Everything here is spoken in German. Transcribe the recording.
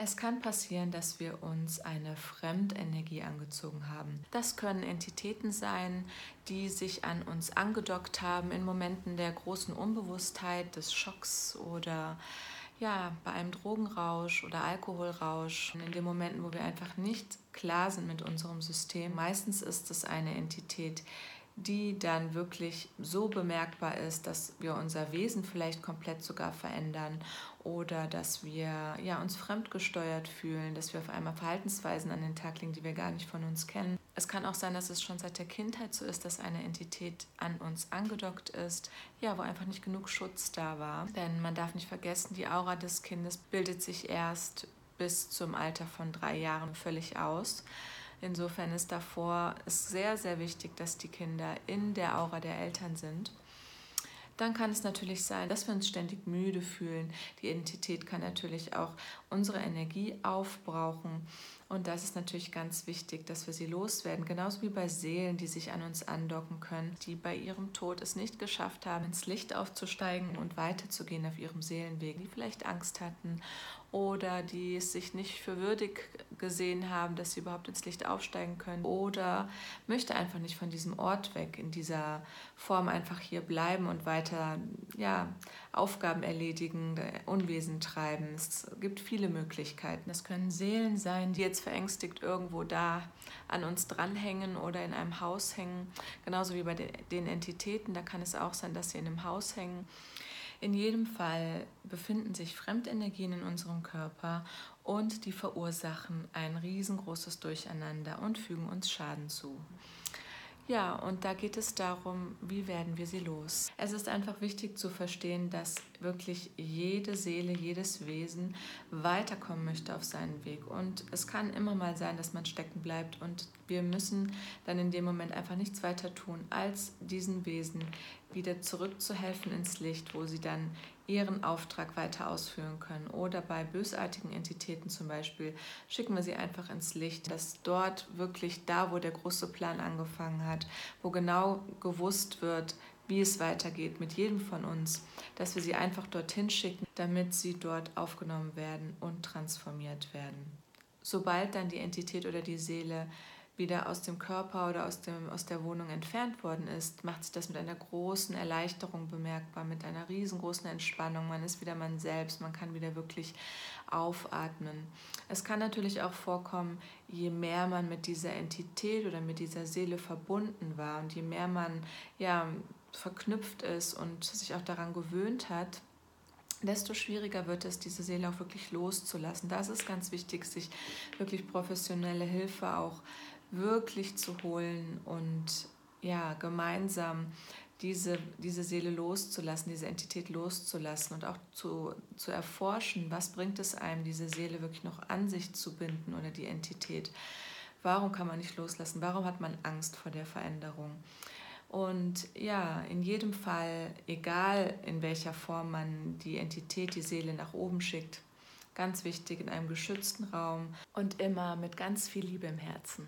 Es kann passieren, dass wir uns eine Fremdenergie angezogen haben. Das können Entitäten sein, die sich an uns angedockt haben in Momenten der großen Unbewusstheit, des Schocks oder ja, bei einem Drogenrausch oder Alkoholrausch, in den Momenten, wo wir einfach nicht klar sind mit unserem System. Meistens ist es eine Entität, die dann wirklich so bemerkbar ist, dass wir unser Wesen vielleicht komplett sogar verändern oder dass wir ja, uns fremdgesteuert fühlen, dass wir auf einmal Verhaltensweisen an den Tag legen, die wir gar nicht von uns kennen. Es kann auch sein, dass es schon seit der Kindheit so ist, dass eine Entität an uns angedockt ist, ja, wo einfach nicht genug Schutz da war. Denn man darf nicht vergessen, die Aura des Kindes bildet sich erst bis zum Alter von drei Jahren völlig aus. Insofern ist davor ist sehr, sehr wichtig, dass die Kinder in der Aura der Eltern sind. Dann kann es natürlich sein, dass wir uns ständig müde fühlen. Die Identität kann natürlich auch unsere Energie aufbrauchen. Und das ist natürlich ganz wichtig, dass wir sie loswerden. Genauso wie bei Seelen, die sich an uns andocken können, die bei ihrem Tod es nicht geschafft haben, ins Licht aufzusteigen und weiterzugehen auf ihrem Seelenweg, die vielleicht Angst hatten oder die es sich nicht für würdig gesehen haben, dass sie überhaupt ins Licht aufsteigen können oder möchte einfach nicht von diesem Ort weg, in dieser Form einfach hier bleiben und weiter ja, Aufgaben erledigen, Unwesen treiben. Es gibt viele Möglichkeiten. Es können Seelen sein, die jetzt verängstigt irgendwo da an uns dranhängen oder in einem Haus hängen, genauso wie bei den Entitäten. Da kann es auch sein, dass sie in einem Haus hängen in jedem Fall befinden sich Fremdenergien in unserem Körper und die verursachen ein riesengroßes Durcheinander und fügen uns Schaden zu. Ja, und da geht es darum, wie werden wir sie los. Es ist einfach wichtig zu verstehen, dass wirklich jede Seele, jedes Wesen weiterkommen möchte auf seinen Weg. Und es kann immer mal sein, dass man stecken bleibt und wir müssen dann in dem Moment einfach nichts weiter tun, als diesen Wesen wieder zurückzuhelfen ins Licht, wo sie dann ihren Auftrag weiter ausführen können. Oder bei bösartigen Entitäten zum Beispiel schicken wir sie einfach ins Licht, dass dort wirklich da, wo der große Plan angefangen hat, wo genau gewusst wird, wie es weitergeht mit jedem von uns, dass wir sie einfach dorthin schicken, damit sie dort aufgenommen werden und transformiert werden. Sobald dann die Entität oder die Seele wieder aus dem Körper oder aus, dem, aus der Wohnung entfernt worden ist, macht sich das mit einer großen Erleichterung bemerkbar, mit einer riesengroßen Entspannung. Man ist wieder man selbst, man kann wieder wirklich aufatmen. Es kann natürlich auch vorkommen, je mehr man mit dieser Entität oder mit dieser Seele verbunden war und je mehr man ja, verknüpft ist und sich auch daran gewöhnt hat, desto schwieriger wird es, diese Seele auch wirklich loszulassen. Da ist es ganz wichtig, sich wirklich professionelle Hilfe auch wirklich zu holen und ja, gemeinsam diese, diese Seele loszulassen, diese Entität loszulassen und auch zu, zu erforschen, was bringt es einem, diese Seele wirklich noch an sich zu binden oder die Entität. Warum kann man nicht loslassen? Warum hat man Angst vor der Veränderung? Und ja, in jedem Fall, egal in welcher Form man die Entität, die Seele nach oben schickt, ganz wichtig in einem geschützten Raum und immer mit ganz viel Liebe im Herzen.